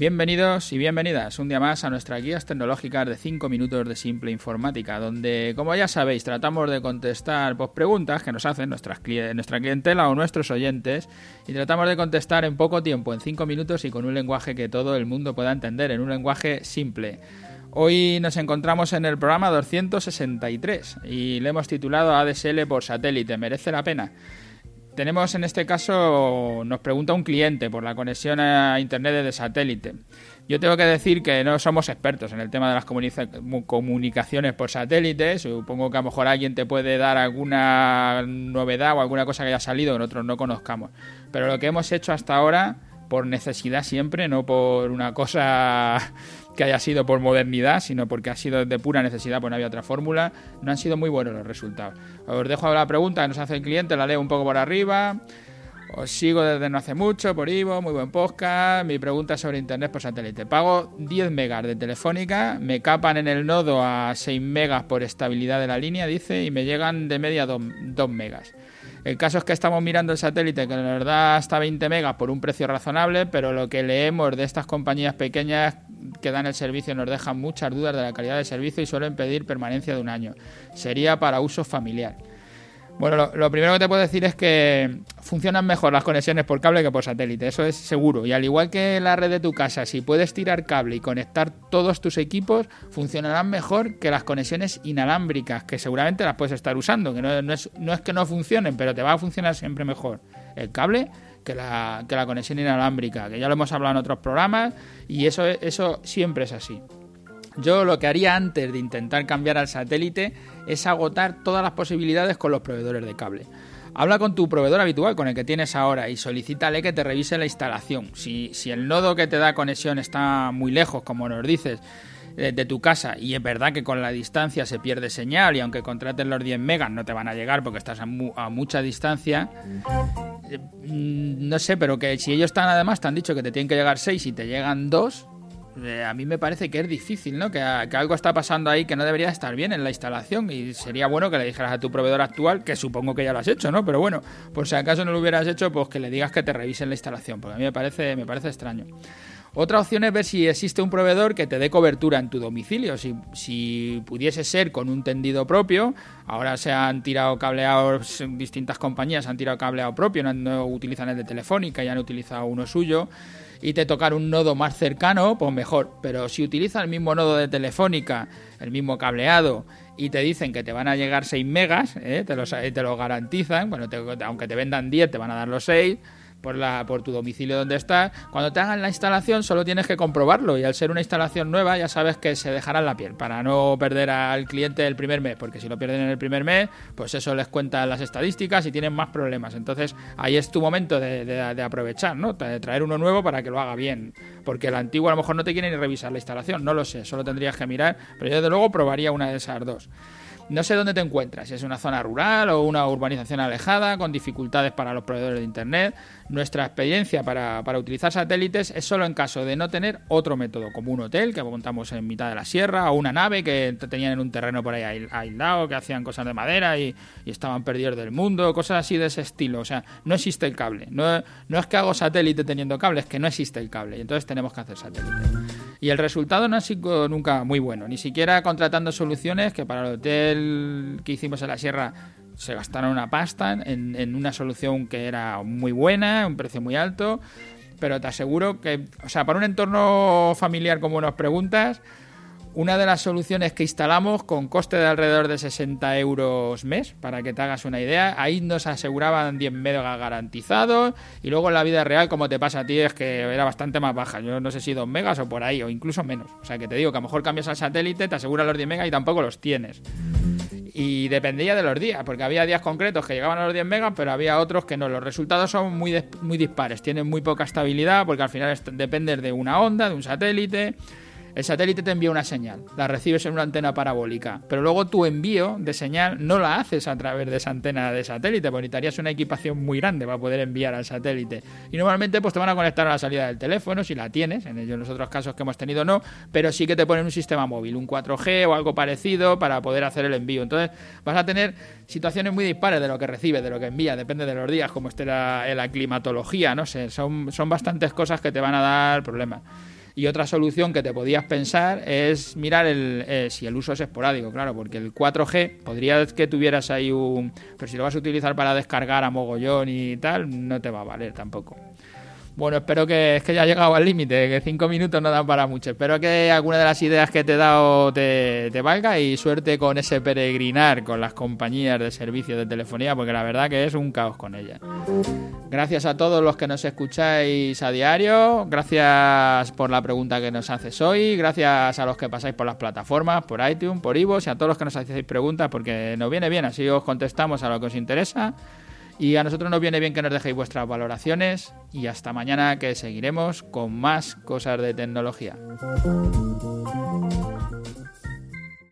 Bienvenidos y bienvenidas un día más a nuestras guías tecnológicas de 5 minutos de simple informática, donde, como ya sabéis, tratamos de contestar pues, preguntas que nos hacen nuestras nuestra clientela o nuestros oyentes y tratamos de contestar en poco tiempo, en 5 minutos y con un lenguaje que todo el mundo pueda entender, en un lenguaje simple. Hoy nos encontramos en el programa 263 y le hemos titulado ADSL por satélite. ¿Merece la pena? Tenemos en este caso, nos pregunta un cliente por la conexión a Internet de satélite. Yo tengo que decir que no somos expertos en el tema de las comunicaciones por satélite. Supongo que a lo mejor alguien te puede dar alguna novedad o alguna cosa que haya salido que nosotros no conozcamos. Pero lo que hemos hecho hasta ahora, por necesidad siempre, no por una cosa que haya sido por modernidad, sino porque ha sido de pura necesidad, pues no había otra fórmula, no han sido muy buenos los resultados. Os dejo la pregunta que nos hace el cliente, la leo un poco por arriba. Os sigo desde no hace mucho por Ivo, muy buen podcast. Mi pregunta es sobre internet por satélite. Pago 10 megas de telefónica, me capan en el nodo a 6 megas por estabilidad de la línea, dice, y me llegan de media 2, 2 megas. El caso es que estamos mirando el satélite que la verdad está 20 megas por un precio razonable, pero lo que leemos de estas compañías pequeñas que dan el servicio nos dejan muchas dudas de la calidad del servicio y suelen pedir permanencia de un año. Sería para uso familiar. Bueno, lo, primero que te puedo decir es que funcionan mejor las conexiones por cable que por satélite, eso es seguro. Y al igual que la red de tu casa, si puedes tirar cable y conectar todos tus equipos, funcionarán mejor que las conexiones inalámbricas, que seguramente las puedes estar usando, que no, es, no es que no funcionen, pero te va a funcionar siempre mejor. El cable que la, conexión inalámbrica, que ya lo hemos hablado en otros programas y eso siempre es así. Yo lo que haría antes de intentar cambiar al satélite es agotar todas las posibilidades con los proveedores de cable. Habla con tu proveedor habitual, con el que tienes ahora, y solicítale que te revise la instalación. Si, si el nodo que te da conexión está muy lejos, como nos dices, de, tu casa y es verdad que con la distancia se pierde señal y aunque contrates los 10 megas no te van a llegar porque estás a, mucha distancia eh, mm, no sé pero que si ellos están además te han dicho que te tienen que llegar 6 y te llegan 2 eh, a mí me parece que es difícil, ¿no? Que, que, algo está pasando ahí que no debería estar bien en la instalación y sería bueno que le dijeras a tu proveedor actual, que supongo que ya lo has hecho, ¿no? Pero bueno, por si acaso no lo hubieras hecho, pues que le digas que te revisen la instalación, porque a mí me parece, me parece extraño. Otra opción es ver si existe un proveedor que te dé cobertura en tu domicilio. Si, pudiese ser con un tendido propio, ahora se han tirado cableados, distintas compañías han tirado cableado propio, no, utilizan el de Telefónica, ya han utilizado uno suyo y te tocar un nodo más cercano, pues mejor. Pero si utilizas el mismo nodo de Telefónica, el mismo cableado, y te dicen que te van a llegar 6 megas, ¿eh? te, los, te lo garantizan, bueno, aunque te vendan 10, te van a dar los 6 por, la, por tu domicilio donde estás. Cuando te hagan la instalación solo tienes que comprobarlo y al ser una instalación nueva ya sabes que se dejará en la piel para no perder al cliente el primer mes, porque si lo pierden en el primer mes, pues eso les cuenta las estadísticas y tienen más problemas. Entonces ahí es tu momento de, aprovechar, ¿no? De traer uno nuevo para que lo haga bien, porque el antiguo a lo mejor no te quiere ni revisar la instalación, no lo sé, solo tendrías que mirar, pero yo desde luego probaría una de esas dos. No sé dónde te encuentras, si es una zona rural o una urbanización alejada, con dificultades para los proveedores de Internet. Nuestra experiencia para, utilizar satélites es solo en caso de no tener otro método, como un hotel que montamos en mitad de la sierra o una nave que tenían en un terreno por ahí aislado, que hacían cosas de madera y, estaban perdidos del mundo, cosas así de ese estilo. O sea, no existe el cable. No, no es que hago satélite teniendo cable, es que no existe el cable y entonces tenemos que hacer satélite. Y el resultado no ha sido nunca muy bueno, ni siquiera contratando soluciones que para el hotel que hicimos en la sierra se gastaron una pasta en, en una solución que era muy buena, un precio muy alto, pero te aseguro que, o sea, para un entorno familiar como nos preguntas, una de las soluciones que instalamos con coste de alrededor de 60 euros mes, para que te hagas una idea, ahí nos aseguraban 10 megas garantizados y luego en la vida real, como te pasa a ti, es que era bastante más baja. Yo no sé si 2 megas o por ahí, o incluso menos. O sea que te digo que a lo mejor cambias al satélite, te asegura los 10 megas y tampoco los tienes. Y dependía de los días, porque había días concretos que llegaban a los 10 megas, pero había otros que no. Los resultados son muy, muy dispares, tienen muy poca estabilidad, porque al final dependes de una onda, de un satélite el satélite te envía una señal, la recibes en una antena parabólica, pero luego tu envío de señal no la haces a través de esa antena de satélite, porque necesitarías una equipación muy grande para poder enviar al satélite. Y normalmente pues te van a conectar a la salida del teléfono, si la tienes, en los otros casos que hemos tenido no, pero sí que te ponen un sistema móvil, un 4G o algo parecido para poder hacer el envío. Entonces vas a tener situaciones muy dispares de lo que recibe, de lo que envía, depende de los días, como esté la, la climatología, no sé, son, son bastantes cosas que te van a dar problemas. Y otra solución que te podías pensar es mirar el, eh, si el uso es esporádico, claro, porque el 4G podría que tuvieras ahí un... Pero si lo vas a utilizar para descargar a mogollón y tal, no te va a valer tampoco. Bueno, espero que es que ya ha llegado al límite, que cinco minutos no dan para mucho. Espero que alguna de las ideas que te he dado te, valga y suerte con ese peregrinar con las compañías de servicios de telefonía, porque la verdad que es un caos con ellas. Gracias a todos los que nos escucháis a diario, gracias por la pregunta que nos haces hoy, gracias a los que pasáis por las plataformas, por iTunes, por Ivo y a todos los que nos hacéis preguntas, porque nos viene bien, así os contestamos a lo que os interesa. Y a nosotros nos viene bien que nos dejéis vuestras valoraciones y hasta mañana que seguiremos con más cosas de tecnología.